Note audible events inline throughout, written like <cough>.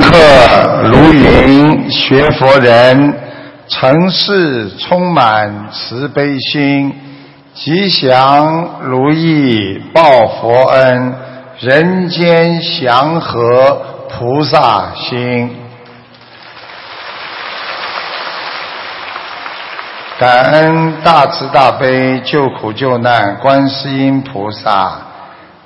客如云学佛人，尘世充满慈悲心，吉祥如意报佛恩，人间祥和菩萨心。感恩大慈大悲救苦救难观世音菩萨，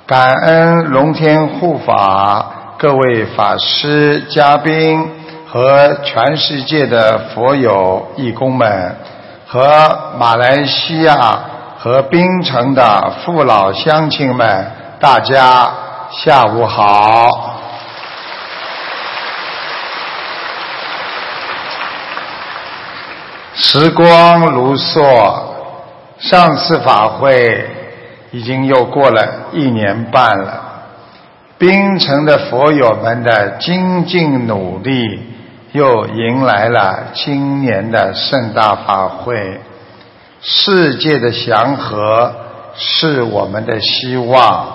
感恩龙天护法。各位法师、嘉宾和全世界的佛友、义工们，和马来西亚和槟城的父老乡亲们，大家下午好。时光如梭，上次法会已经又过了一年半了。槟城的佛友们的精进努力，又迎来了今年的盛大法会。世界的祥和是我们的希望。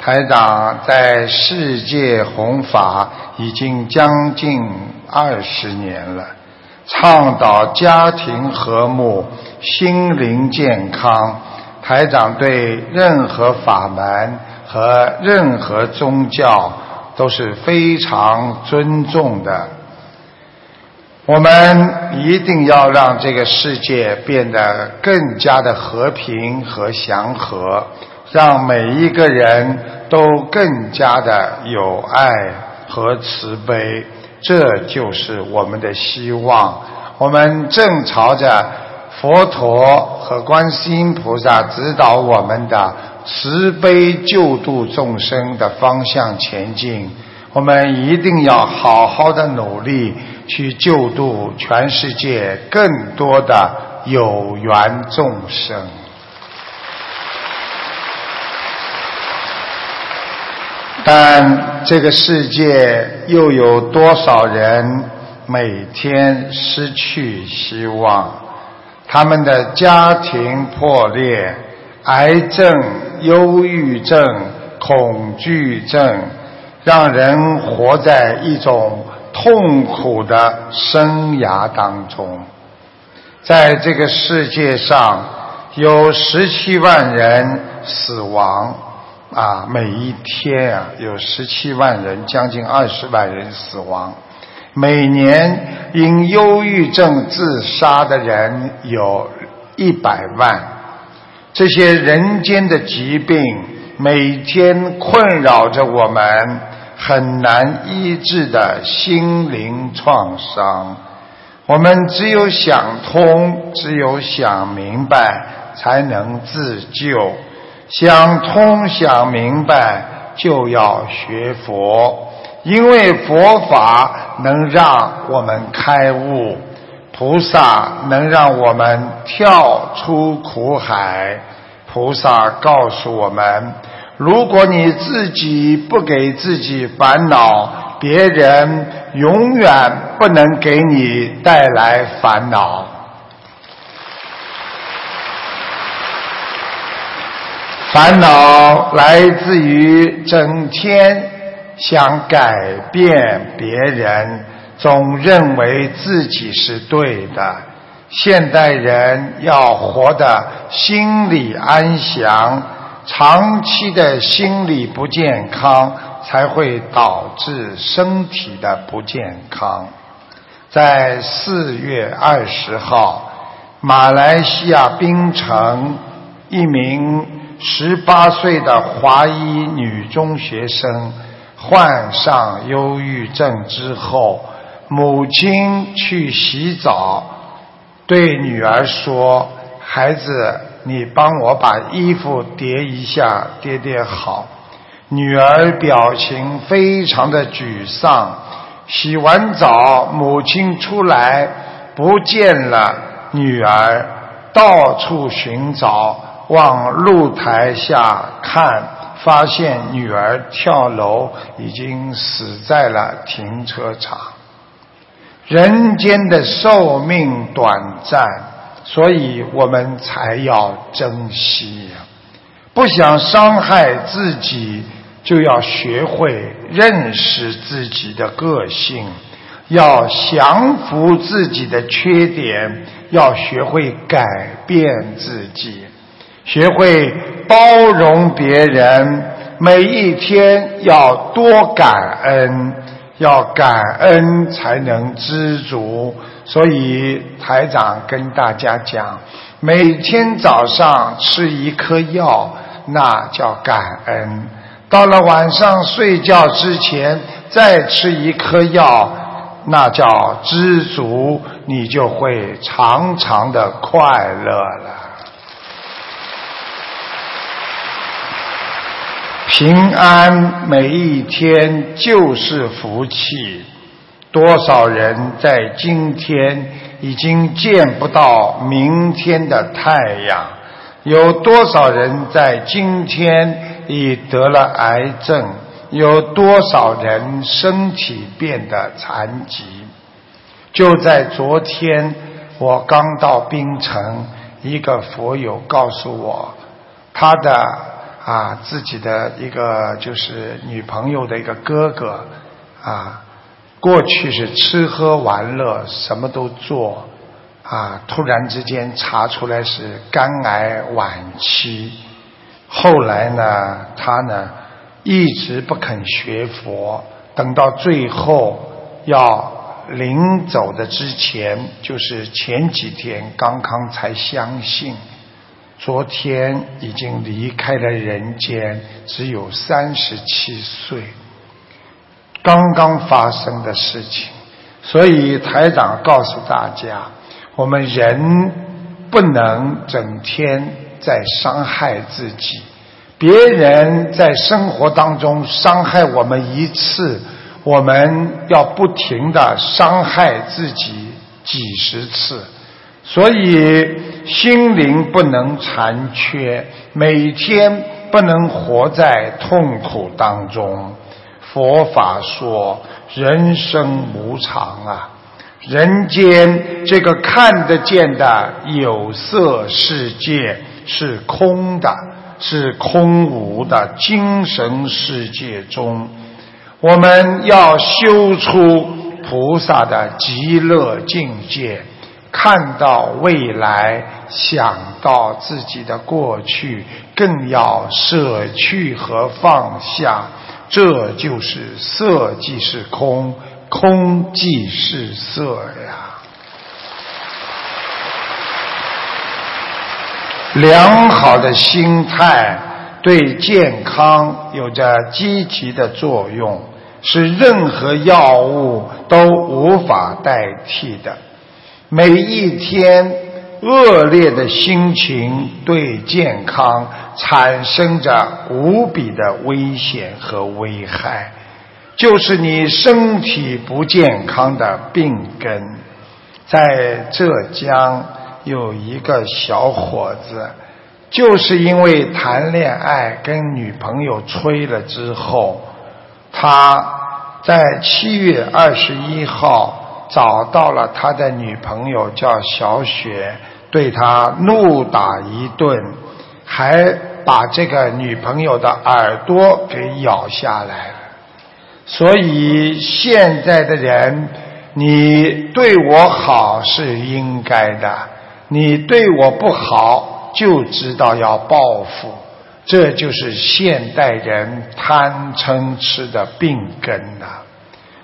台长在世界弘法已经将近二十年了，倡导家庭和睦、心灵健康。台长对任何法门。和任何宗教都是非常尊重的。我们一定要让这个世界变得更加的和平和祥和，让每一个人都更加的有爱和慈悲，这就是我们的希望。我们正朝着佛陀和观世音菩萨指导我们的。慈悲救度众生的方向前进，我们一定要好好的努力去救度全世界更多的有缘众生。但这个世界又有多少人每天失去希望？他们的家庭破裂。癌症、忧郁症、恐惧症，让人活在一种痛苦的生涯当中。在这个世界上，有十七万人死亡啊，每一天啊，有十七万人，将近二十万人死亡。每年因忧郁症自杀的人有一百万。这些人间的疾病每天困扰着我们，很难医治的心灵创伤。我们只有想通，只有想明白，才能自救。想通、想明白，就要学佛，因为佛法能让我们开悟。菩萨能让我们跳出苦海。菩萨告诉我们：如果你自己不给自己烦恼，别人永远不能给你带来烦恼。烦恼来自于整天想改变别人。总认为自己是对的，现代人要活得心理安详，长期的心理不健康才会导致身体的不健康。在四月二十号，马来西亚槟城一名十八岁的华裔女中学生患上忧郁症之后。母亲去洗澡，对女儿说：“孩子，你帮我把衣服叠一下，叠叠好。”女儿表情非常的沮丧。洗完澡，母亲出来不见了女儿，到处寻找，往露台下看，发现女儿跳楼，已经死在了停车场。人间的寿命短暂，所以我们才要珍惜！不想伤害自己，就要学会认识自己的个性，要降服自己的缺点，要学会改变自己，学会包容别人。每一天要多感恩，要感恩才能知足。所以台长跟大家讲，每天早上吃一颗药，那叫感恩；到了晚上睡觉之前再吃一颗药，那叫知足。你就会常常的快乐了。平安每一天就是福气。多少人在今天已经见不到明天的太阳？有多少人在今天已得了癌症？有多少人身体变得残疾？就在昨天，我刚到槟城，一个佛友告诉我，他的。啊，自己的一个就是女朋友的一个哥哥，啊，过去是吃喝玩乐什么都做，啊，突然之间查出来是肝癌晚期，后来呢，他呢一直不肯学佛，等到最后要临走的之前，就是前几天刚刚才相信。昨天已经离开了人间，只有三十七岁，刚刚发生的事情。所以台长告诉大家，我们人不能整天在伤害自己。别人在生活当中伤害我们一次，我们要不停的伤害自己几十次。所以心灵不能残缺，每天不能活在痛苦当中。佛法说人生无常啊，人间这个看得见的有色世界是空的，是空无的精神世界中，我们要修出菩萨的极乐境界。看到未来，想到自己的过去，更要舍去和放下。这就是色即是空，空即是色呀。良好的心态对健康有着积极的作用，是任何药物都无法代替的。每一天恶劣的心情对健康产生着无比的危险和危害，就是你身体不健康的病根。在浙江有一个小伙子，就是因为谈恋爱跟女朋友吹了之后，他在七月二十一号。找到了他的女朋友叫小雪，对他怒打一顿，还把这个女朋友的耳朵给咬下来。所以现在的人，你对我好是应该的，你对我不好就知道要报复，这就是现代人贪嗔痴的病根呐。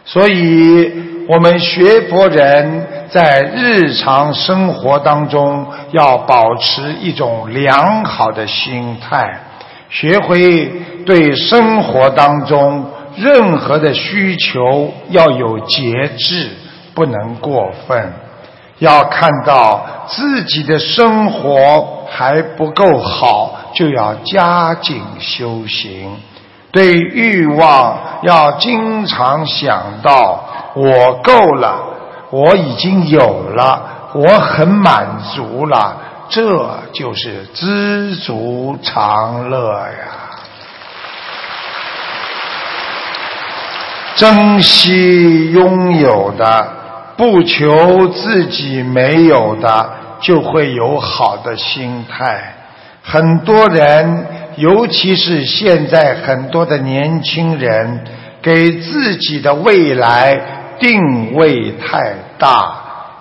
所以。我们学佛人在日常生活当中要保持一种良好的心态，学会对生活当中任何的需求要有节制，不能过分。要看到自己的生活还不够好，就要加紧修行。对欲望要经常想到。我够了，我已经有了，我很满足了，这就是知足常乐呀。珍惜拥有的，不求自己没有的，就会有好的心态。很多人尤其是现在很多的年轻人，给自己的未来定位太大，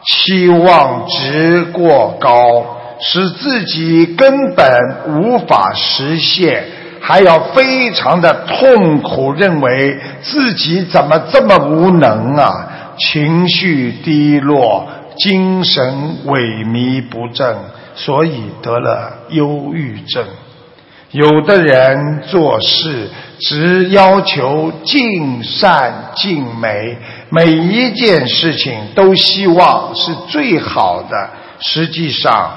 期望值过高，使自己根本无法实现，还要非常的痛苦，认为自己怎么这么无能啊，情绪低落，精神萎靡不振。所以得了忧郁症。有的人做事只要求尽善尽美，每一件事情都希望是最好的。实际上，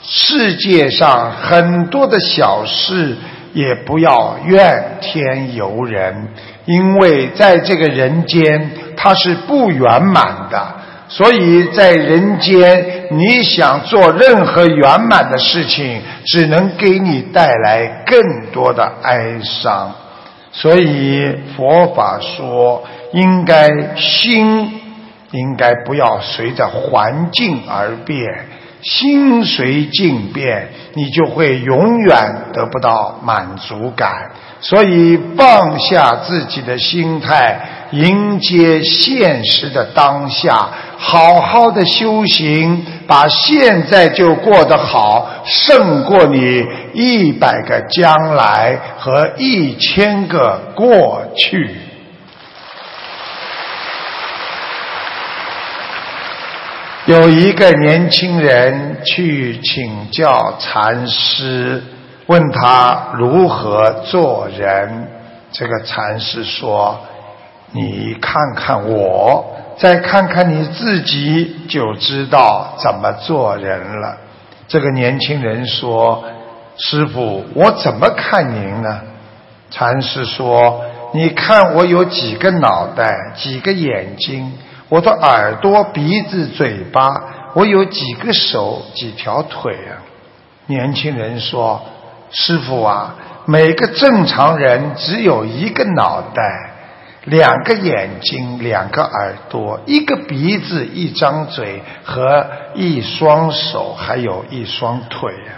世界上很多的小事也不要怨天尤人，因为在这个人间，它是不圆满的。所以在人间，你想做任何圆满的事情，只能给你带来更多的哀伤。所以佛法说，应该心应该不要随着环境而变，心随境变，你就会永远得不到满足感。所以放下自己的心态，迎接现实的当下。好好的修行，把现在就过得好，胜过你一百个将来和一千个过去。有一个年轻人去请教禅师，问他如何做人。这个禅师说：“你看看我。”再看看你自己，就知道怎么做人了。这个年轻人说：“师傅，我怎么看您呢？”禅师说：“你看我有几个脑袋，几个眼睛，我的耳朵、鼻子、嘴巴，我有几个手、几条腿啊？”年轻人说：“师傅啊，每个正常人只有一个脑袋。”两个眼睛，两个耳朵，一个鼻子，一张嘴和一双手，还有一双腿呀。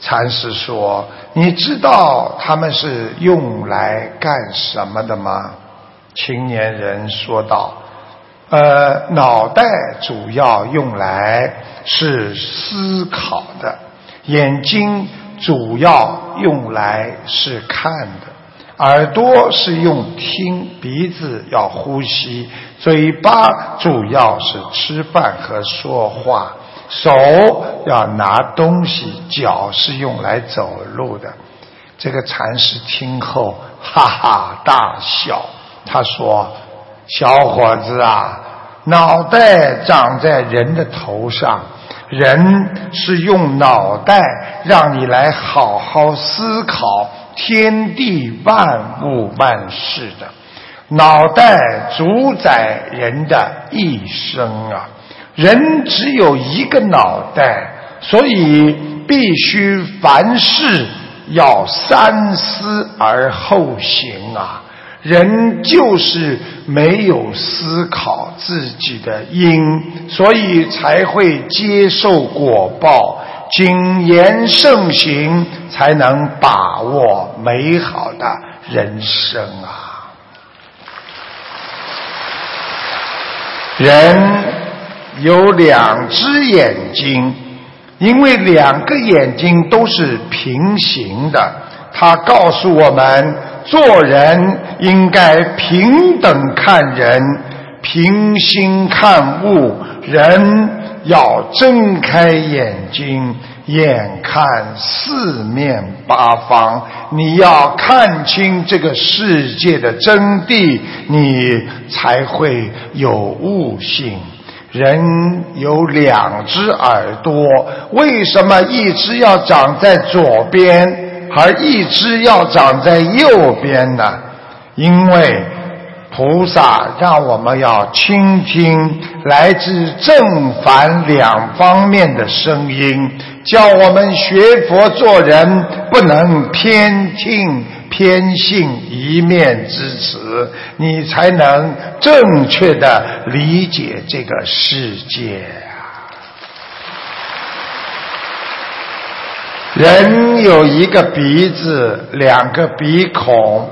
禅师说：“你知道他们是用来干什么的吗？”青年人说道：“呃，脑袋主要用来是思考的，眼睛主要用来是看的。”耳朵是用听，鼻子要呼吸，嘴巴主要是吃饭和说话，手要拿东西，脚是用来走路的。这个禅师听后哈哈大笑，他说：“小伙子啊，脑袋长在人的头上，人是用脑袋让你来好好思考。”天地万物万事的脑袋主宰人的一生啊！人只有一个脑袋，所以必须凡事要三思而后行啊！人就是没有思考自己的因，所以才会接受果报。谨言慎行，才能把握美好的人生啊！人有两只眼睛，因为两个眼睛都是平行的，它告诉我们，做人应该平等看人，平心看物，人。要睁开眼睛，眼看四面八方，你要看清这个世界的真谛，你才会有悟性。人有两只耳朵，为什么一只要长在左边，而一只要长在右边呢？因为。菩萨让我们要倾听来自正反两方面的声音，叫我们学佛做人不能偏听偏信一面之词，你才能正确的理解这个世界啊！人有一个鼻子，两个鼻孔，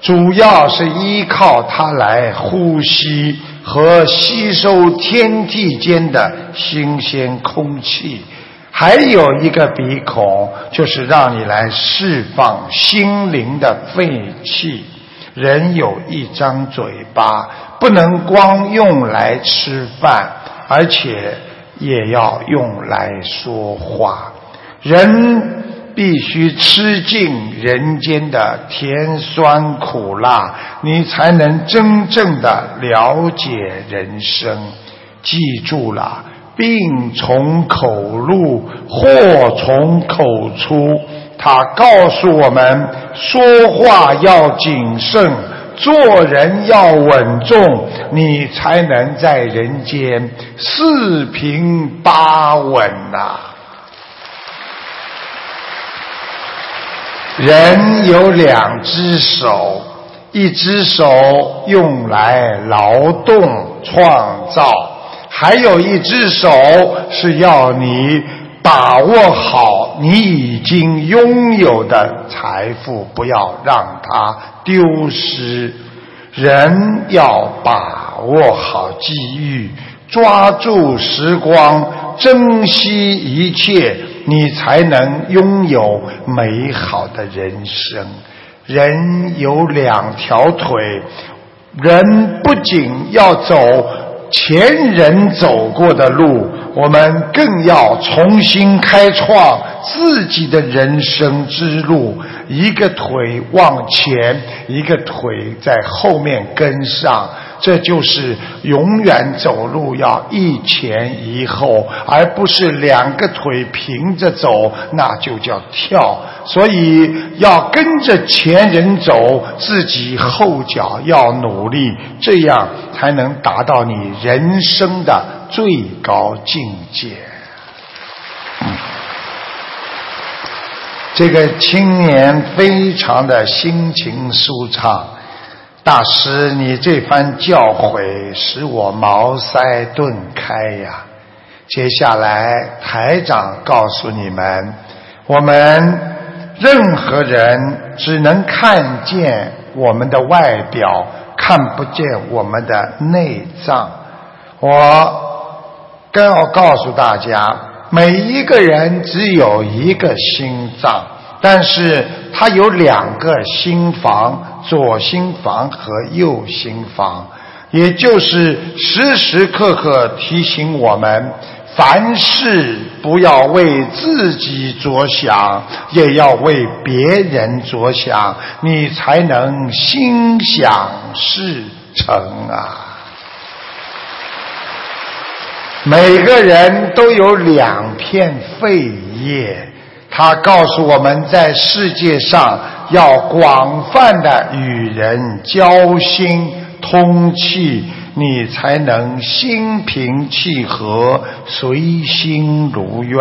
主要是依靠它来呼吸和吸收天地间的新鲜空气。还有一个鼻孔，就是让你来释放心灵的废气。人有一张嘴巴，不能光用来吃饭，而且也要用来说话。人必须吃尽人间的甜酸苦辣，你才能真正的了解人生。记住了，病从口入，祸从口出。他告诉我们，说话要谨慎，做人要稳重，你才能在人间四平八稳呐。人有两只手，一只手用来劳动创造，还有一只手是要你把握好你已经拥有的财富，不要让它丢失。人要把握好机遇，抓住时光，珍惜一切。你才能拥有美好的人生。人有两条腿，人不仅要走前人走过的路，我们更要重新开创自己的人生之路。一个腿往前，一个腿在后面跟上。这就是永远走路要一前一后，而不是两个腿平着走，那就叫跳。所以要跟着前人走，自己后脚要努力，这样才能达到你人生的最高境界。这个青年非常的心情舒畅。大师，你这番教诲使我茅塞顿开呀！接下来，台长告诉你们，我们任何人只能看见我们的外表，看不见我们的内脏。我更要告诉大家，每一个人只有一个心脏。但是它有两个心房，左心房和右心房，也就是时时刻刻提醒我们，凡事不要为自己着想，也要为别人着想，你才能心想事成啊！每个人都有两片肺叶。他告诉我们在世界上要广泛的与人交心通气，你才能心平气和、随心如愿。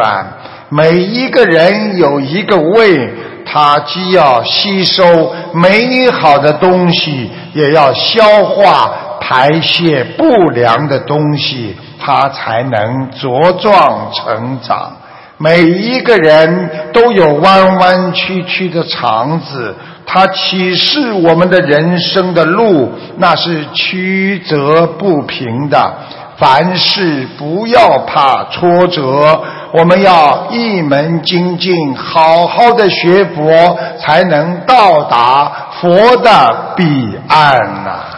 每一个人有一个胃，他既要吸收美好的东西，也要消化排泄不良的东西，他才能茁壮成长。每一个人都有弯弯曲曲的肠子，它启示我们的人生的路，那是曲折不平的。凡事不要怕挫折，我们要一门精进，好好的学佛，才能到达佛的彼岸呐。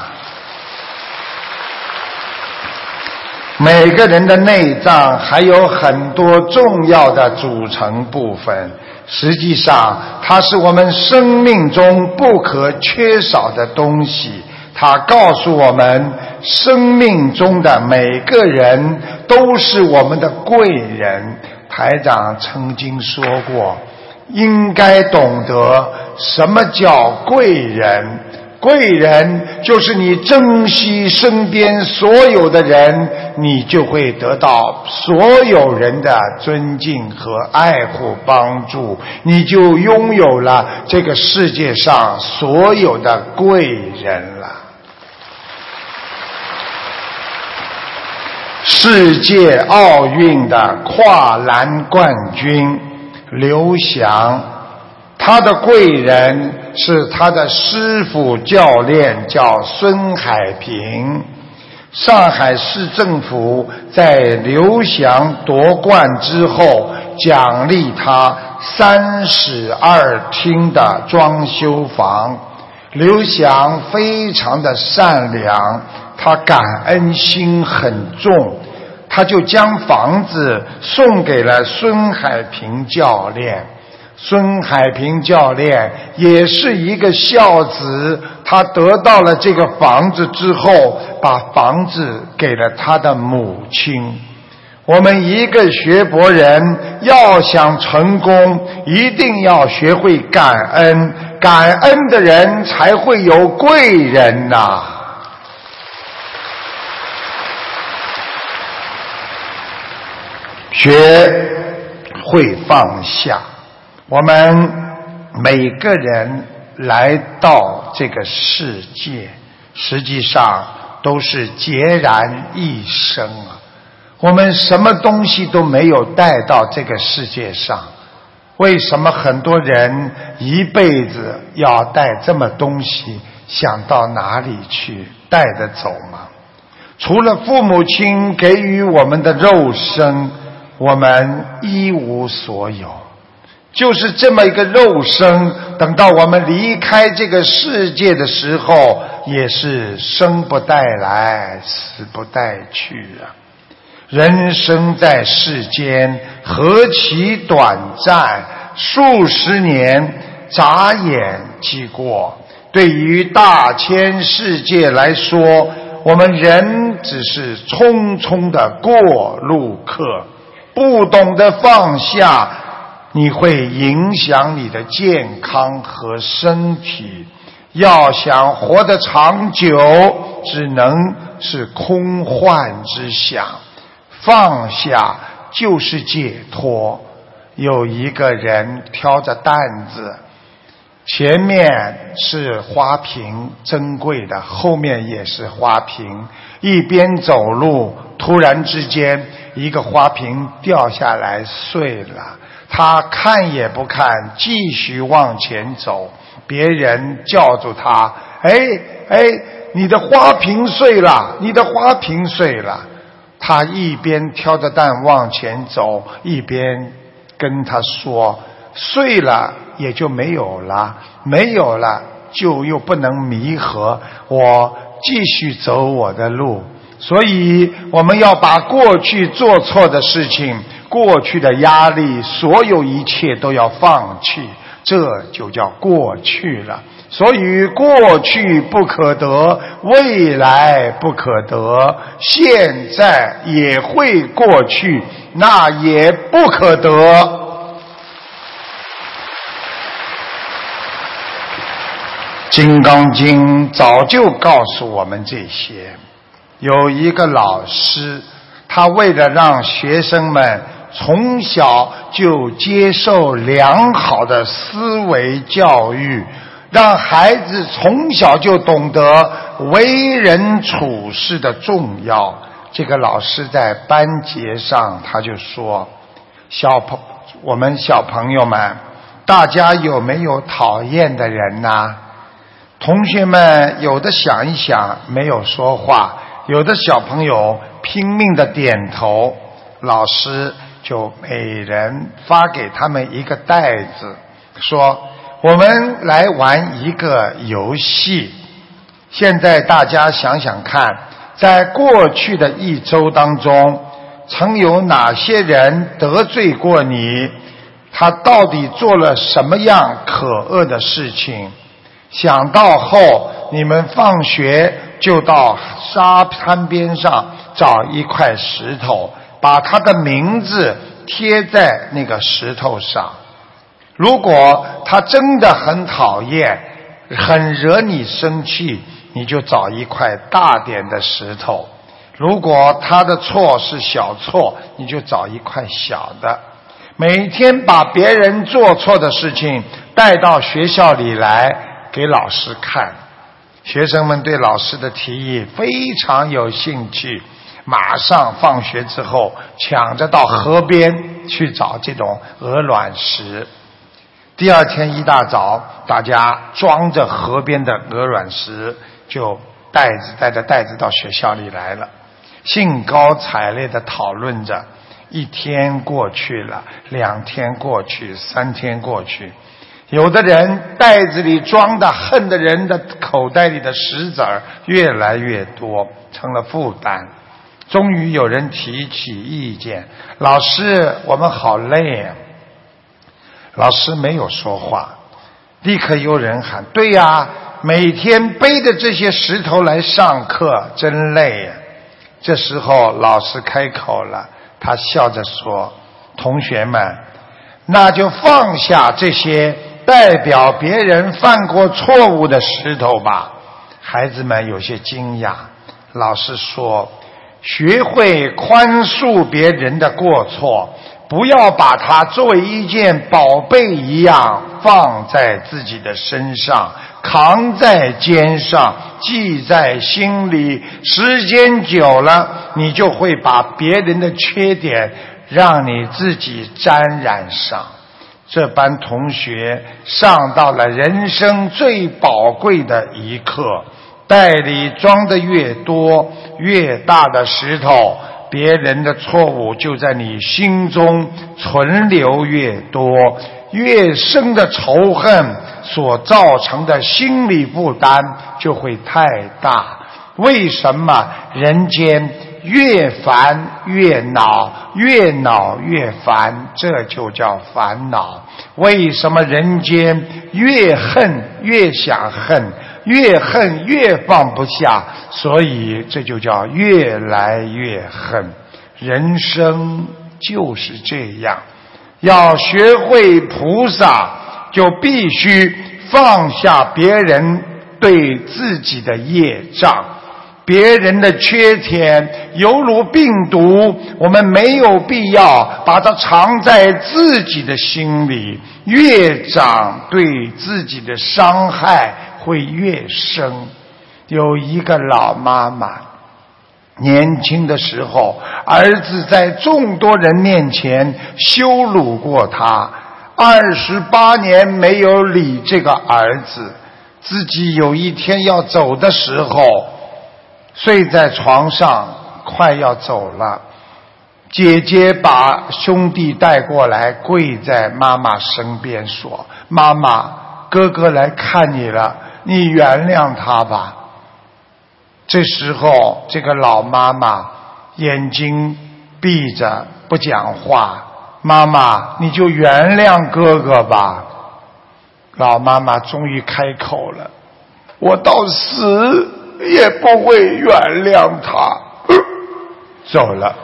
每个人的内脏还有很多重要的组成部分，实际上它是我们生命中不可缺少的东西。它告诉我们，生命中的每个人都是我们的贵人。台长曾经说过，应该懂得什么叫贵人。贵人就是你珍惜身边所有的人，你就会得到所有人的尊敬和爱护帮助，你就拥有了这个世界上所有的贵人了。世界奥运的跨栏冠军，刘翔，他的贵人是他的师傅教练，叫孙海平。上海市政府在刘翔夺冠之后，奖励他三室二厅的装修房。刘翔非常的善良，他感恩心很重，他就将房子送给了孙海平教练。孙海平教练也是一个孝子，他得到了这个房子之后，把房子给了他的母亲。我们一个学佛人要想成功，一定要学会感恩，感恩的人才会有贵人呐。学会放下。我们每个人来到这个世界，实际上都是孑然一身啊！我们什么东西都没有带到这个世界上，为什么很多人一辈子要带这么东西？想到哪里去带得走吗？除了父母亲给予我们的肉身，我们一无所有。就是这么一个肉身，等到我们离开这个世界的时候，也是生不带来，死不带去啊！人生在世间何其短暂，数十年眨眼即过。对于大千世界来说，我们人只是匆匆的过路客，不懂得放下。你会影响你的健康和身体。要想活得长久，只能是空幻之想。放下就是解脱。有一个人挑着担子，前面是花瓶，珍贵的；后面也是花瓶。一边走路，突然之间，一个花瓶掉下来碎了。他看也不看，继续往前走。别人叫住他：“哎哎，你的花瓶碎了，你的花瓶碎了。”他一边挑着担往前走，一边跟他说：“碎了也就没有了，没有了就又不能弥合。我继续走我的路。所以我们要把过去做错的事情。”过去的压力，所有一切都要放弃，这就叫过去了。所以过去不可得，未来不可得，现在也会过去，那也不可得。《金刚经》早就告诉我们这些。有一个老师，他为了让学生们。从小就接受良好的思维教育，让孩子从小就懂得为人处事的重要。这个老师在班节上他就说：“小朋我们小朋友们，大家有没有讨厌的人呐？”同学们有的想一想，没有说话；有的小朋友拼命的点头。老师。就每人发给他们一个袋子，说：“我们来玩一个游戏。现在大家想想看，在过去的一周当中，曾有哪些人得罪过你？他到底做了什么样可恶的事情？想到后，你们放学就到沙滩边上找一块石头。”把他的名字贴在那个石头上。如果他真的很讨厌、很惹你生气，你就找一块大点的石头；如果他的错是小错，你就找一块小的。每天把别人做错的事情带到学校里来给老师看。学生们对老师的提议非常有兴趣。马上放学之后，抢着到河边去找这种鹅卵石。第二天一大早，大家装着河边的鹅卵石，就袋子带着袋子到学校里来了，兴高采烈地讨论着。一天过去了，两天过去，三天过去，有的人袋子里装的恨的人的口袋里的石子儿越来越多，成了负担。终于有人提起意见：“老师，我们好累呀。”老师没有说话，立刻有人喊：“对呀，每天背着这些石头来上课，真累呀。”这时候老师开口了。他笑着说：“同学们，那就放下这些代表别人犯过错误的石头吧。”孩子们有些惊讶。老师说：“学会宽恕别人的过错，不要把它作为一件宝贝一样放在自己的身上。”扛在肩上，记在心里，时间久了，你就会把别人的缺点让你自己沾染上。这班同学上到了人生最宝贵的一课，袋里装的越多，越大的石头，别人的错误就在你心中存留越多。越深的仇恨所造成的心理负担就会太大。为什么人间越烦越恼，越恼越烦？这就叫烦恼。为什么人间越恨越想恨，越恨越放不下？所以这就叫越来越恨。人生就是这样。要学会菩萨，就必须放下别人对自己的业障，别人的缺点犹如病毒，我们没有必要把它藏在自己的心里，越长对自己的伤害会越深。有一个老妈妈。年轻的时候，儿子在众多人面前羞辱过他，二十八年没有理这个儿子。自己有一天要走的时候，睡在床上，快要走了。姐姐把兄弟带过来，跪在妈妈身边说：“妈妈，哥哥来看你了，你原谅他吧。”这时候，这个老妈妈眼睛闭着不讲话。妈妈，你就原谅哥哥吧。老妈妈终于开口了：“我到死也不会原谅他。”走了。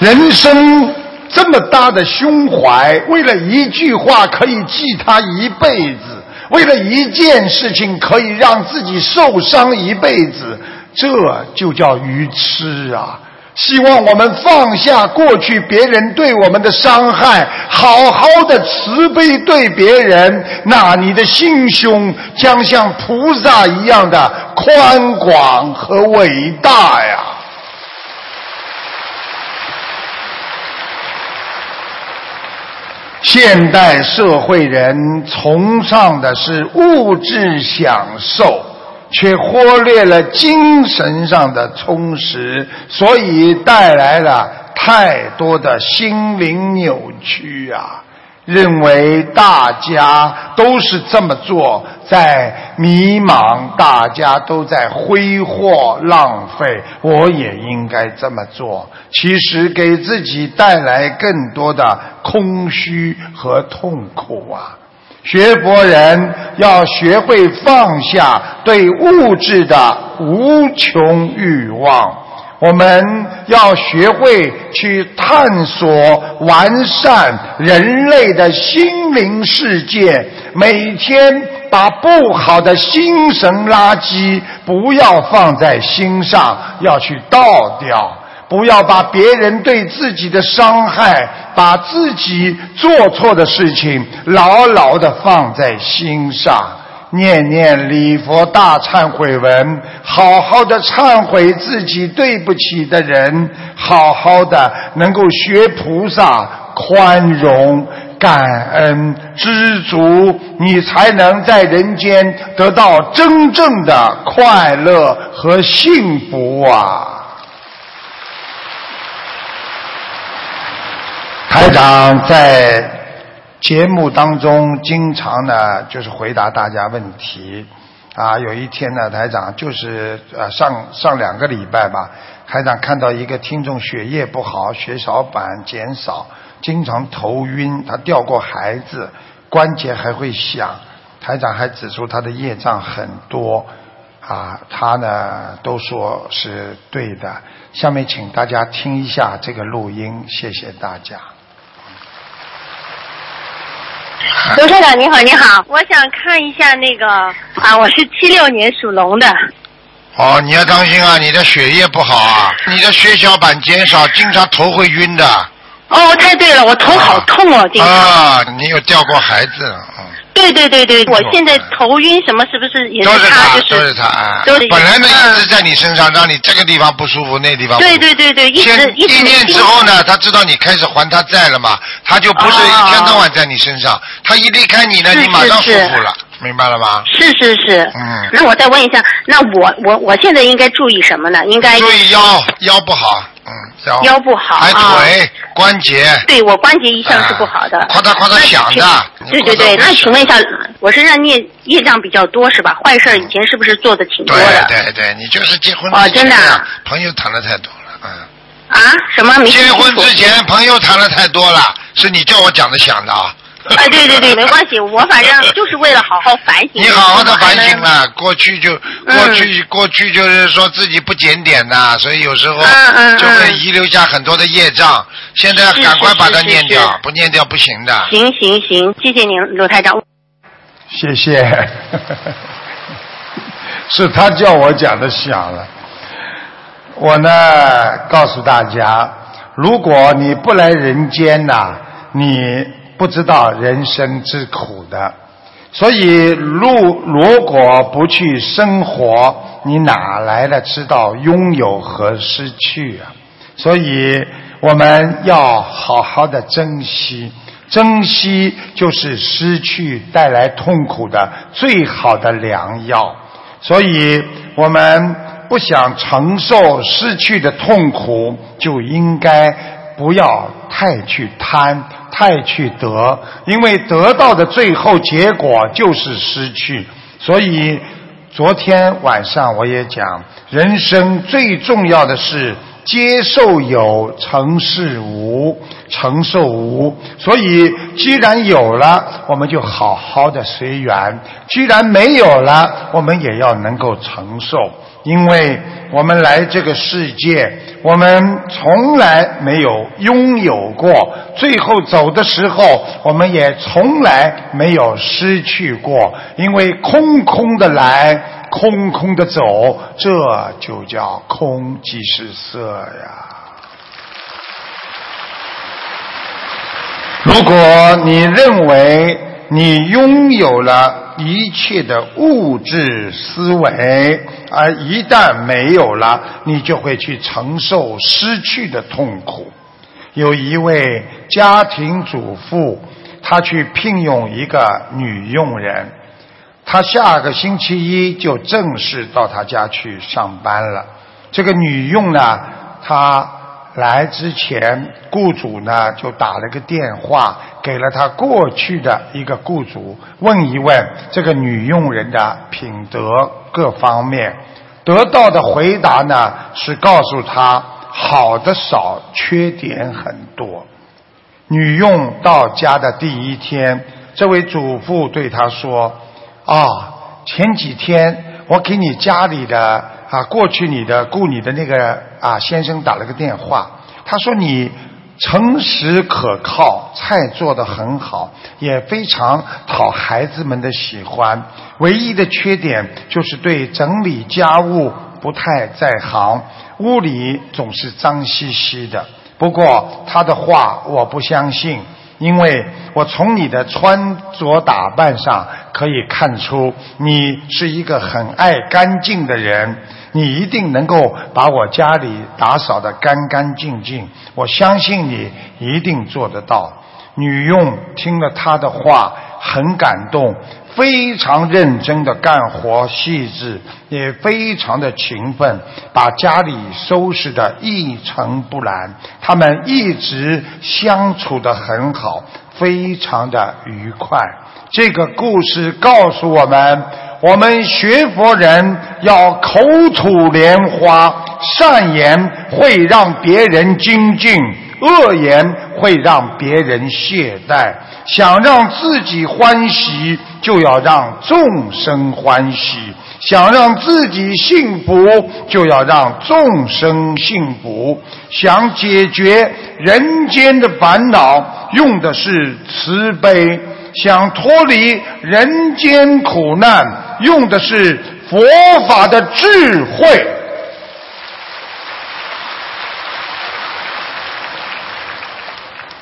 人生这么大的胸怀，为了一句话可以记他一辈子。为了一件事情可以让自己受伤一辈子，这就叫愚痴啊！希望我们放下过去别人对我们的伤害，好好的慈悲对别人，那你的心胸将像菩萨一样的宽广和伟大呀！现代社会人崇尚的是物质享受，却忽略了精神上的充实，所以带来了太多的心灵扭曲啊。认为大家都是这么做，在迷茫，大家都在挥霍浪费，我也应该这么做。其实给自己带来更多的空虚和痛苦啊！学佛人要学会放下对物质的无穷欲望。我们要学会去探索完善人类的心灵世界，每天把不好的心神垃圾不要放在心上，要去倒掉；不要把别人对自己的伤害，把自己做错的事情牢牢的放在心上。念念礼佛大忏悔文，好好的忏悔自己对不起的人，好好的能够学菩萨宽容、感恩、知足，你才能在人间得到真正的快乐和幸福啊！台长在。节目当中经常呢，就是回答大家问题。啊，有一天呢，台长就是呃上上两个礼拜吧，台长看到一个听众血液不好，血小板减少，经常头晕，他掉过孩子，关节还会响。台长还指出他的业障很多，啊，他呢都说是对的。下面请大家听一下这个录音，谢谢大家。刘 <laughs> 社长你好，你好，我想看一下那个啊，我是七六年属龙的。哦，你要当心啊，你的血液不好啊，你的血小板减少，经常头会晕的。哦，太对了，我头好痛哦，经常。啊，你有掉过孩子，嗯。对对对对，我现在头晕什么是不是也是他？都是他，都是他。本来呢一直在你身上，让你这个地方不舒服，那地方。对对对对，一直一念之后呢，他知道你开始还他债了嘛，他就不是一天到晚在你身上。他一离开你呢，你马上舒服了，明白了吗？是是是。嗯。那我再问一下，那我我我现在应该注意什么呢？应该注意腰腰不好。嗯，腰腰不好，还腿关节，对我关节一向是不好的，夸嗒夸嗒响的。对对对，那请问一下，我身上孽业障比较多是吧？坏事以前是不是做的挺多的？对对对，你就是结婚哦，真的，朋友谈的太多了，嗯。啊？什么？结婚之前朋友谈的太多了，是你叫我讲的响的啊。啊，对对对，没关系，我反正就是为了好好反省。你好好的反省了，过去就过去过去就是说自己不检点呐，所以有时候就会遗留下很多的业障。现在赶快把它念掉，不念掉不行的。行行行，谢谢您，刘台长。谢谢，是他叫我讲的响了。我呢，告诉大家，如果你不来人间呐，你。不知道人生之苦的，所以如如果不去生活，你哪来的知道拥有和失去啊？所以我们要好好的珍惜，珍惜就是失去带来痛苦的最好的良药。所以我们不想承受失去的痛苦，就应该不要太去贪。太去得，因为得到的最后结果就是失去。所以昨天晚上我也讲，人生最重要的是接受有，承事无，承受无。所以既然有了，我们就好好的随缘；既然没有了，我们也要能够承受。因为我们来这个世界，我们从来没有拥有过，最后走的时候，我们也从来没有失去过。因为空空的来，空空的走，这就叫空即是色呀。如果你认为你拥有了，一切的物质思维，而一旦没有了，你就会去承受失去的痛苦。有一位家庭主妇，她去聘用一个女佣人，她下个星期一就正式到她家去上班了。这个女佣呢，她。来之前，雇主呢就打了个电话给了他过去的一个雇主，问一问这个女佣人的品德各方面，得到的回答呢是告诉他好的少，缺点很多。女佣到家的第一天，这位主妇对他说：“啊，前几天我给你家里的。”啊，过去你的雇你的那个啊先生打了个电话，他说你诚实可靠，菜做得很好，也非常讨孩子们的喜欢。唯一的缺点就是对整理家务不太在行，屋里总是脏兮兮的。不过他的话我不相信，因为我从你的穿着打扮上可以看出你是一个很爱干净的人，你一定能够把我家里打扫得干干净净。我相信你一定做得到。女佣听了他的话，很感动，非常认真的干活，细致，也非常的勤奋，把家里收拾得一尘不染。他们一直相处得很好，非常的愉快。这个故事告诉我们，我们学佛人要口吐莲花，善言会让别人精进。恶言会让别人懈怠，想让自己欢喜，就要让众生欢喜；想让自己幸福，就要让众生幸福；想解决人间的烦恼，用的是慈悲；想脱离人间苦难，用的是佛法的智慧。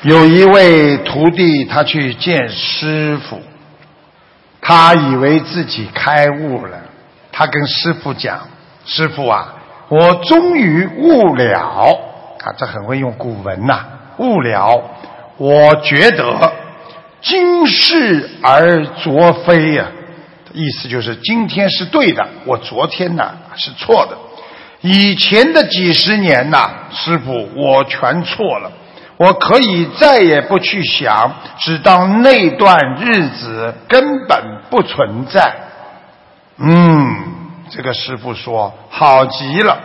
有一位徒弟，他去见师傅，他以为自己开悟了。他跟师傅讲：“师傅啊，我终于悟了。啊，这很会用古文呐，悟了。我觉得今是而昨非呀，意思就是今天是对的，我昨天呢是错的。以前的几十年呐，师傅我全错了。”我可以再也不去想，只当那段日子根本不存在。嗯，这个师傅说好极了，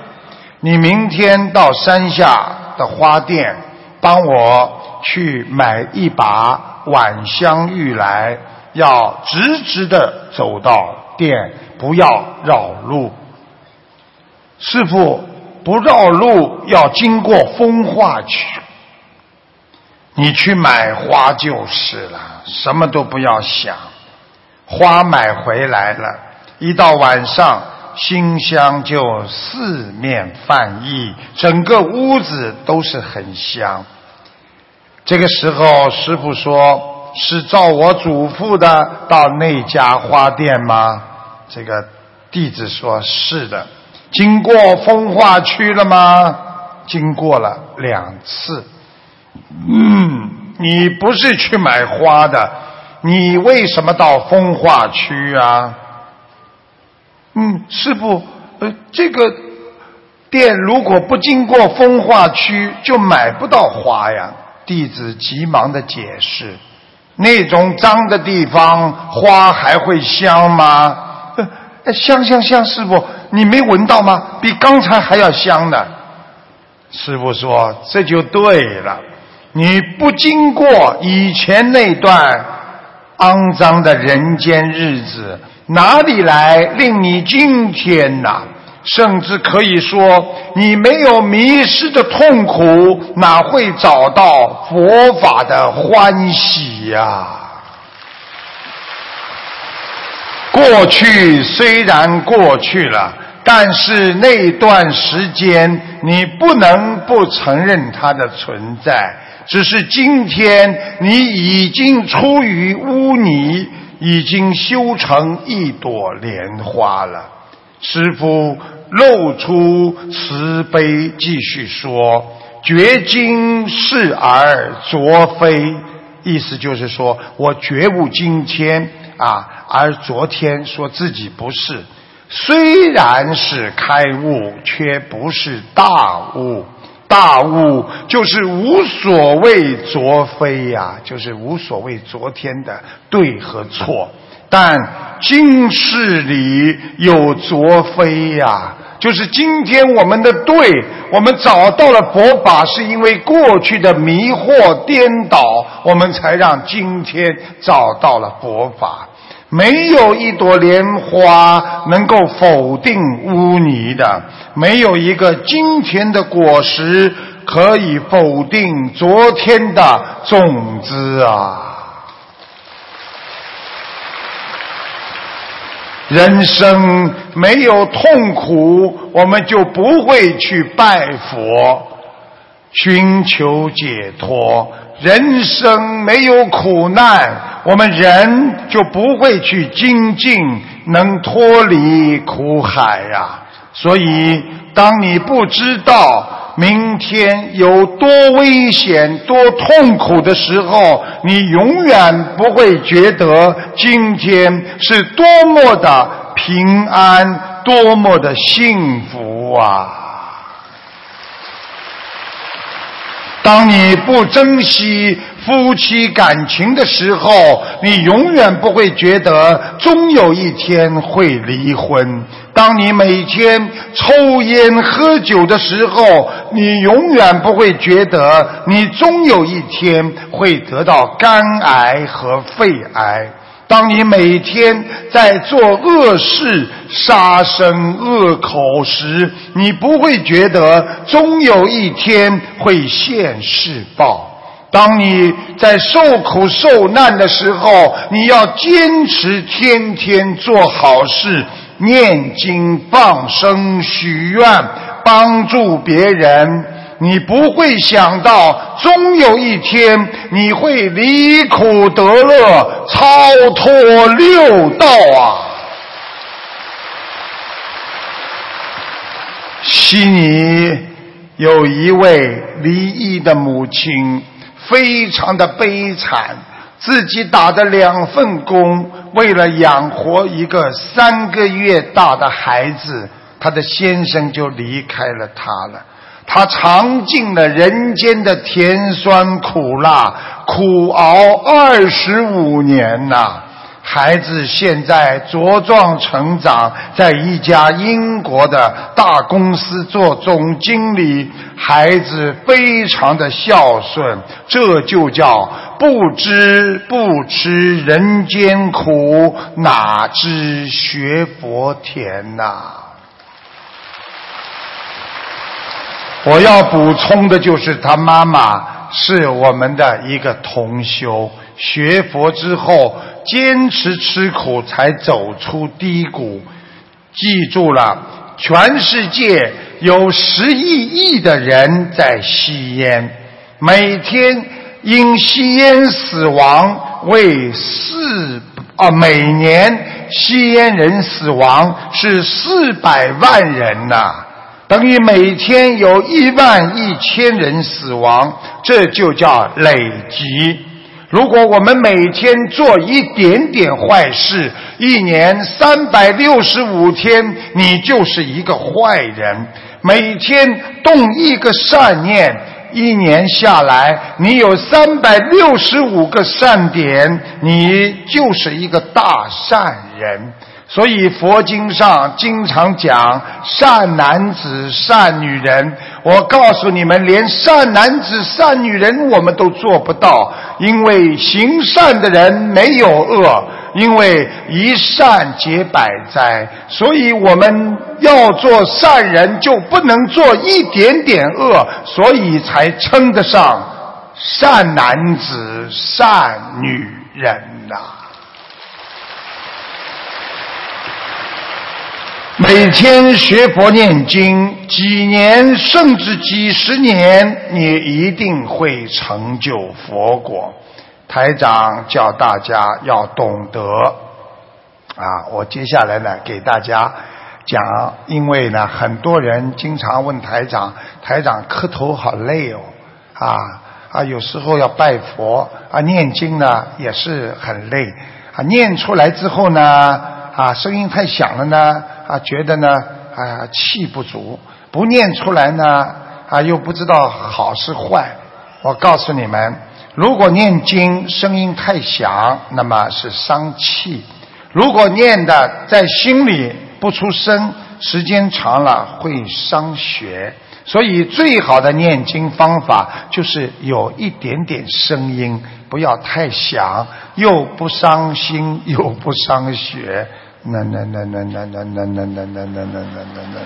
你明天到山下的花店帮我去买一把晚香玉来，要直直的走到店，不要绕路。师傅不绕路，要经过风化区。你去买花就是了，什么都不要想。花买回来了，一到晚上，馨香就四面泛溢，整个屋子都是很香。这个时候，师傅说：“是照我嘱咐的到那家花店吗？”这个弟子说：“是的。”经过风化区了吗？经过了两次。嗯，你不是去买花的，你为什么到风化区啊？嗯，师傅，呃，这个店如果不经过风化区，就买不到花呀。弟子急忙的解释：那种脏的地方，花还会香吗？<laughs> 香香香，师傅，你没闻到吗？比刚才还要香呢。师傅说：“这就对了。”你不经过以前那段肮脏的人间日子，哪里来令你今天呐？甚至可以说，你没有迷失的痛苦，哪会找到佛法的欢喜呀？过去虽然过去了，但是那段时间你不能不承认它的存在。只是今天你已经出于污泥，已经修成一朵莲花了。师傅露出慈悲，继续说：“觉今是而昨非。”意思就是说我觉悟今天啊，而昨天说自己不是。虽然是开悟，却不是大悟。大悟就是无所谓昨非呀，就是无所谓昨天的对和错。但今世里有昨非呀，就是今天我们的对，我们找到了佛法，是因为过去的迷惑颠倒，我们才让今天找到了佛法。没有一朵莲花能够否定污泥的，没有一个今天的果实可以否定昨天的种子啊！人生没有痛苦，我们就不会去拜佛。寻求解脱。人生没有苦难，我们人就不会去精进，能脱离苦海呀。所以，当你不知道明天有多危险、多痛苦的时候，你永远不会觉得今天是多么的平安、多么的幸福啊！当你不珍惜夫妻感情的时候，你永远不会觉得终有一天会离婚。当你每天抽烟喝酒的时候，你永远不会觉得你终有一天会得到肝癌和肺癌。当你每天在做恶事、杀生恶口时，你不会觉得终有一天会现世报。当你在受苦受难的时候，你要坚持天天做好事、念经、放生、许愿、帮助别人。你不会想到，终有一天你会离苦得乐，超脱六道啊！悉尼有一位离异的母亲，非常的悲惨，自己打的两份工，为了养活一个三个月大的孩子，他的先生就离开了他了。他尝尽了人间的甜酸苦辣，苦熬二十五年呐！孩子现在茁壮成长，在一家英国的大公司做总经理。孩子非常的孝顺，这就叫不知不吃人间苦，哪知学佛甜呐！我要补充的就是，他妈妈是我们的一个同修，学佛之后坚持吃苦，才走出低谷。记住了，全世界有十亿亿的人在吸烟，每天因吸烟死亡为四啊，每年吸烟人死亡是四百万人呐。等于每天有一万一千人死亡，这就叫累积。如果我们每天做一点点坏事，一年三百六十五天，你就是一个坏人。每天动一个善念，一年下来，你有三百六十五个善点，你就是一个大善人。所以佛经上经常讲善男子、善女人。我告诉你们，连善男子、善女人我们都做不到，因为行善的人没有恶，因为一善解百灾。所以我们要做善人，就不能做一点点恶，所以才称得上善男子、善女人呐。每天学佛念经，几年甚至几十年，你一定会成就佛果。台长叫大家要懂得啊！我接下来呢，给大家讲，因为呢，很多人经常问台长，台长磕头好累哦，啊啊，有时候要拜佛啊，念经呢也是很累啊，念出来之后呢。啊，声音太响了呢，啊，觉得呢，啊，气不足，不念出来呢，啊，又不知道好是坏。我告诉你们，如果念经声音太响，那么是伤气；如果念的在心里不出声，时间长了会伤血。所以，最好的念经方法就是有一点点声音，不要太响，又不伤心，又不伤血。那那那那那那那那那那那那那那。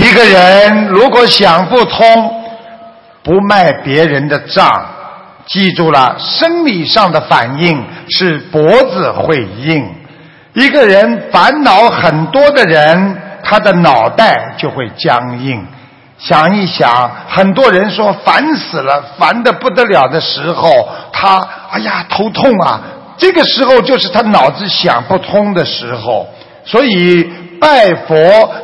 一个人如果想不通，不卖别人的账，记住了，生理上的反应是脖子会硬。一个人烦恼很多的人，他的脑袋就会僵硬。想一想，很多人说烦死了，烦的不得了的时候，他哎呀头痛啊，这个时候就是他脑子想不通的时候。所以拜佛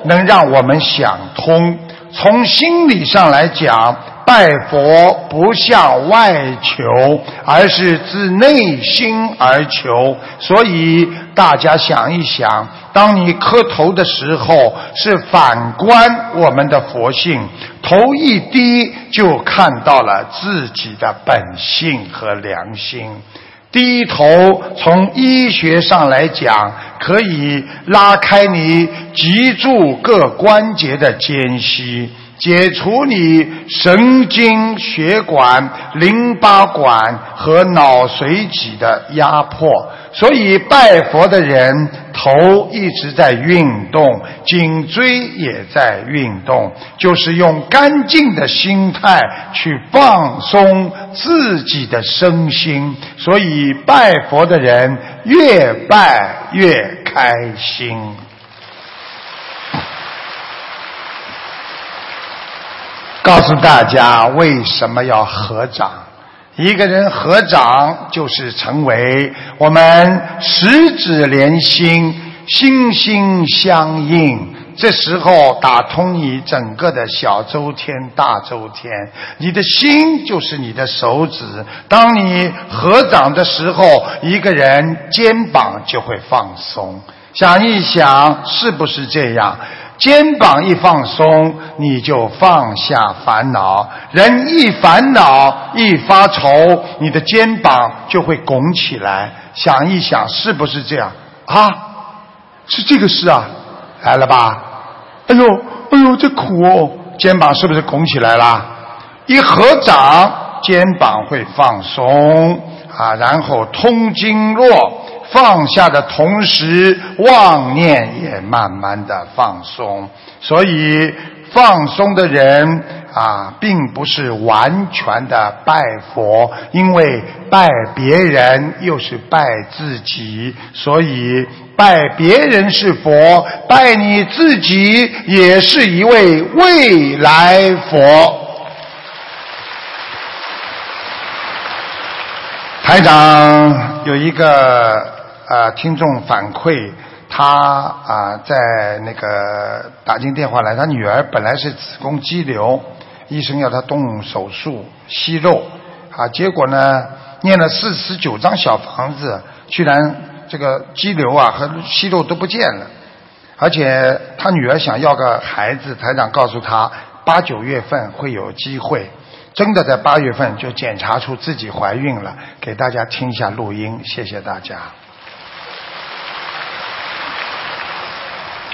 能让我们想通。从心理上来讲，拜佛不向外求，而是自内心而求。所以大家想一想，当你磕头的时候，是反观我们的佛性，头一低就看到了自己的本性和良心。低头从医学上来讲，可以拉开你脊柱各关节的间隙。解除你神经血管、淋巴管和脑髓脊的压迫，所以拜佛的人头一直在运动，颈椎也在运动，就是用干净的心态去放松自己的身心。所以拜佛的人越拜越开心。告诉大家为什么要合掌？一个人合掌就是成为我们十指连心，心心相印。这时候打通你整个的小周天、大周天，你的心就是你的手指。当你合掌的时候，一个人肩膀就会放松。想一想，是不是这样？肩膀一放松，你就放下烦恼。人一烦恼，一发愁，你的肩膀就会拱起来。想一想，是不是这样啊？是这个事啊，来了吧？哎呦，哎呦，这苦哦！肩膀是不是拱起来了？一合掌，肩膀会放松啊，然后通经络。放下的同时，妄念也慢慢的放松。所以，放松的人啊，并不是完全的拜佛，因为拜别人又是拜自己，所以拜别人是佛，拜你自己也是一位未来佛。台长有一个。啊，听众反馈，他啊在那个打进电话来，他女儿本来是子宫肌瘤，医生要他动手术息肉，啊，结果呢念了四十九张小房子，居然这个肌瘤啊和息肉都不见了，而且他女儿想要个孩子，台长告诉他八九月份会有机会，真的在八月份就检查出自己怀孕了，给大家听一下录音，谢谢大家。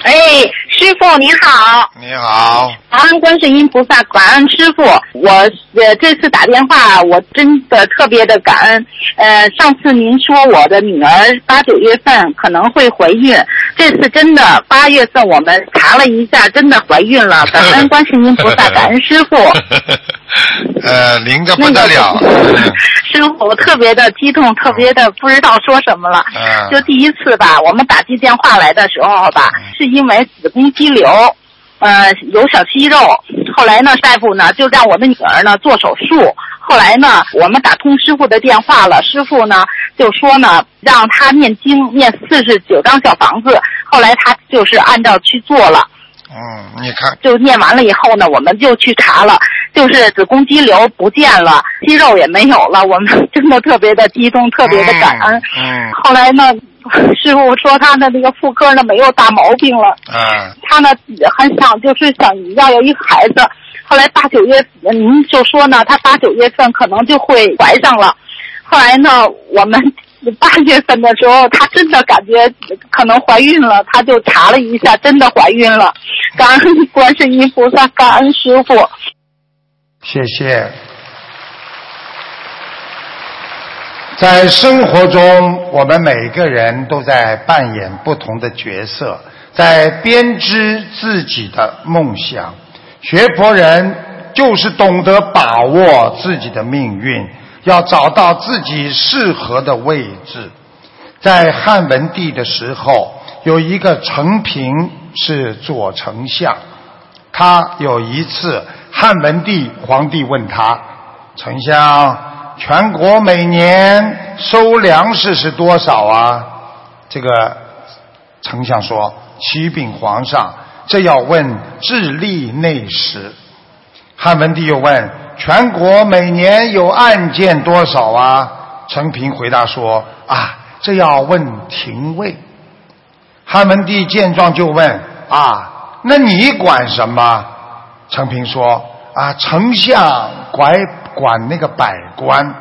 哎，师傅您好！你好，感恩观世音菩萨，感恩师傅。我呃这次打电话，我真的特别的感恩。呃，上次您说我的女儿八九月份可能会怀孕，这次真的八月份我们查了一下，真的怀孕了。感恩观世音菩萨，感恩师傅。<laughs> 呃，灵的不得了。<laughs> 师傅，我特别的激动，特别的不知道说什么了。嗯。就第一次吧，我们打进电话来的时候吧，是因为子宫肌瘤，呃，有小息肉。后来呢，大夫呢就让我们女儿呢做手术。后来呢，我们打通师傅的电话了，师傅呢就说呢，让他念经念四十九张小房子。后来他就是按照去做了。嗯，你看。就念完了以后呢，我们就去查了，就是子宫肌瘤不见了，肌肉也没有了，我们 <laughs> 真的特别的激动，特别的感恩。嗯。后来呢，<laughs> 师傅说他的那个妇科呢没有大毛病了。嗯。他呢很想就是想要有一个孩子，后来八九月您就说呢，他八九月份可能就会怀上了。后来呢，我们。<laughs> 八月份的时候，她真的感觉可能怀孕了，她就查了一下，真的怀孕了。感恩观世音菩萨，感恩师傅。谢谢。在生活中，我们每个人都在扮演不同的角色，在编织自己的梦想。学佛人就是懂得把握自己的命运。要找到自己适合的位置。在汉文帝的时候，有一个陈平是左丞相，他有一次汉文帝皇帝问他，丞相，全国每年收粮食是多少啊？这个丞相说，启禀皇上，这要问智力内史。汉文帝又问，全国每年有案件多少啊？陈平回答说，啊，这要问廷尉。汉文帝见状就问，啊，那你管什么？陈平说，啊，丞相管管那个百官。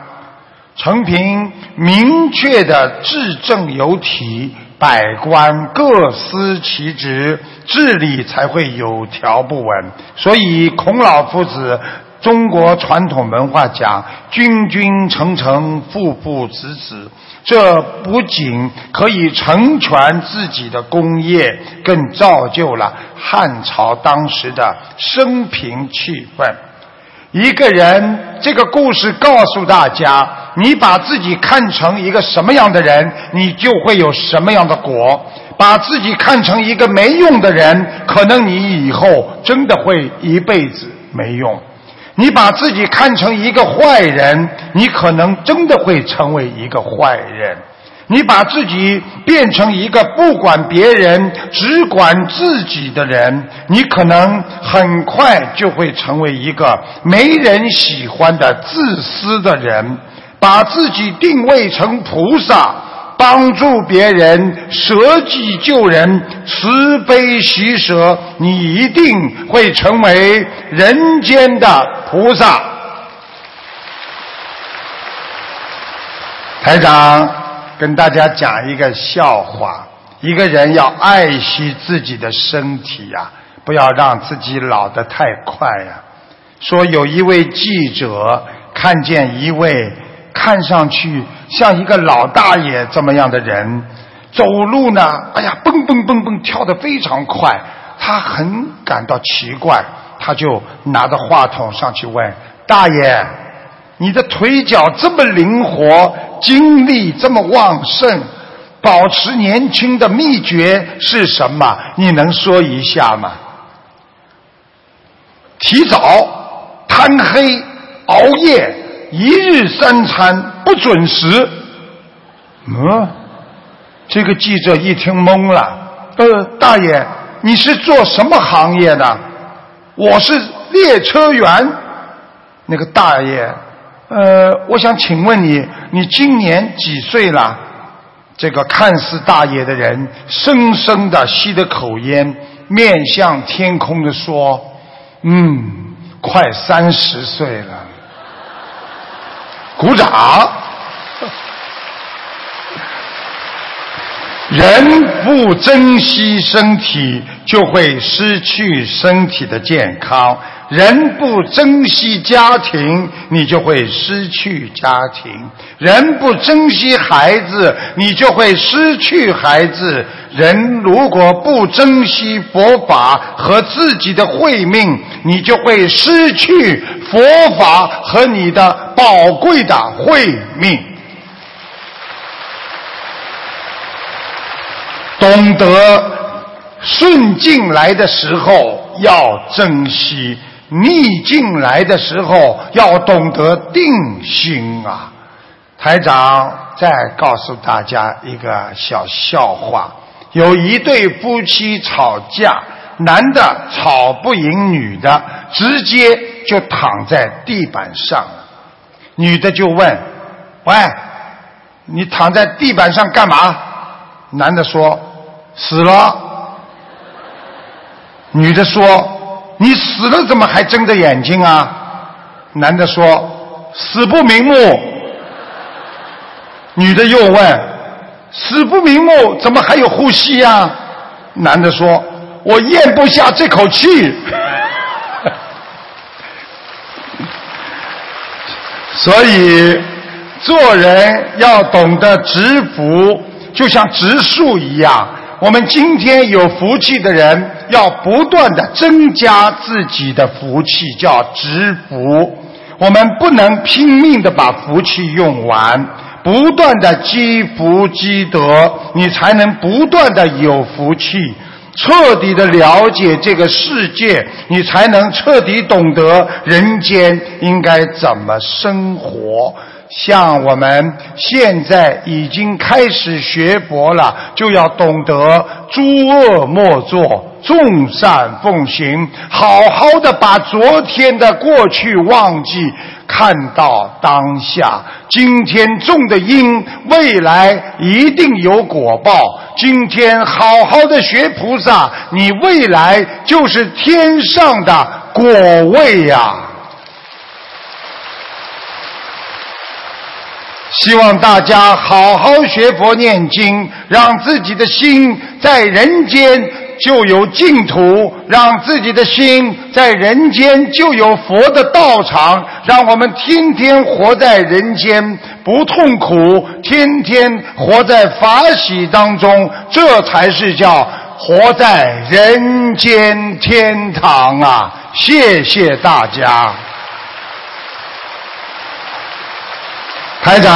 陈平明确的治政有体，百官各司其职，治理才会有条不紊。所以孔老夫子。中国传统文化讲“君君臣臣，父父子子”，这不仅可以成全自己的功业，更造就了汉朝当时的生平气氛。一个人，这个故事告诉大家：你把自己看成一个什么样的人，你就会有什么样的果；把自己看成一个没用的人，可能你以后真的会一辈子没用。你把自己看成一个坏人，你可能真的会成为一个坏人；你把自己变成一个不管别人、只管自己的人，你可能很快就会成为一个没人喜欢的自私的人。把自己定位成菩萨。帮助别人，舍己救人，慈悲喜舍，你一定会成为人间的菩萨。台长跟大家讲一个笑话：一个人要爱惜自己的身体呀，不要让自己老得太快呀。说有一位记者看见一位。看上去像一个老大爷这么样的人，走路呢，哎呀，蹦蹦蹦蹦跳得非常快。他很感到奇怪，他就拿着话筒上去问大爷：“你的腿脚这么灵活，精力这么旺盛，保持年轻的秘诀是什么？你能说一下吗？”提早、贪黑、熬夜。一日三餐不准时，嗯，这个记者一听懵了。呃，大爷，你是做什么行业的？我是列车员。那个大爷，呃，我想请问你，你今年几岁了？这个看似大爷的人，深深的吸着口烟，面向天空的说：“嗯，快三十岁了。”鼓掌！人不珍惜身体，就会失去身体的健康；人不珍惜家庭，你就会失去家庭；人不珍惜孩子，你就会失去孩子。人如果不珍惜佛法和自己的慧命，你就会失去佛法和你的宝贵的慧命。懂得顺境来的时候要珍惜，逆境来的时候要懂得定心啊！台长再告诉大家一个小笑话：有一对夫妻吵架，男的吵不赢女的，直接就躺在地板上，女的就问：“喂，你躺在地板上干嘛？”男的说。死了。女的说：“你死了怎么还睁着眼睛啊？”男的说：“死不瞑目。”女的又问：“死不瞑目怎么还有呼吸呀？”男的说：“我咽不下这口气。<laughs> ”所以做人要懂得植福，就像植树一样。我们今天有福气的人，要不断的增加自己的福气，叫植福。我们不能拼命的把福气用完，不断的积福积德，你才能不断的有福气。彻底的了解这个世界，你才能彻底懂得人间应该怎么生活。像我们现在已经开始学佛了，就要懂得诸恶莫作，众善奉行，好好的把昨天的过去忘记，看到当下。今天种的因，未来一定有果报。今天好好的学菩萨，你未来就是天上的果位呀。希望大家好好学佛念经，让自己的心在人间就有净土，让自己的心在人间就有佛的道场，让我们天天活在人间不痛苦，天天活在法喜当中，这才是叫活在人间天堂啊！谢谢大家，台长。